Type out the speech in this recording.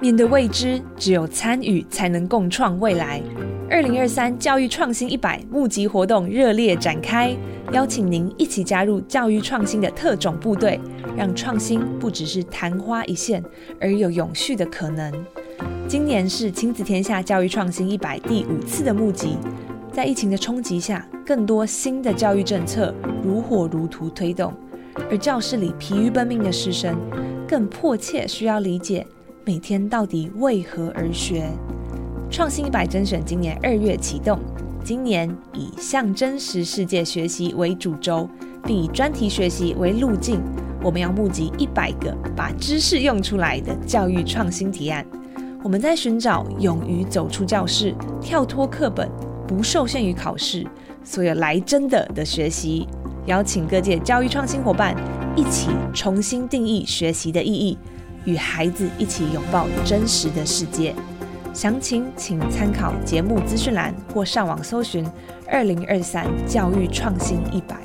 面对未知，只有参与才能共创未来。二零二三教育创新一百募集活动热烈展开，邀请您一起加入教育创新的特种部队，让创新不只是昙花一现，而有永续的可能。今年是亲子天下教育创新一百第五次的募集，在疫情的冲击下，更多新的教育政策如火如荼推动，而教室里疲于奔命的师生，更迫切需要理解每天到底为何而学。创新一百甄选今年二月启动，今年以向真实世界学习为主轴，并以专题学习为路径。我们要募集一百个把知识用出来的教育创新提案。我们在寻找勇于走出教室、跳脱课本、不受限于考试、所有来真的的学习，邀请各界教育创新伙伴一起重新定义学习的意义，与孩子一起拥抱真实的世界。详情请参考节目资讯栏或上网搜寻“二零二三教育创新一百”。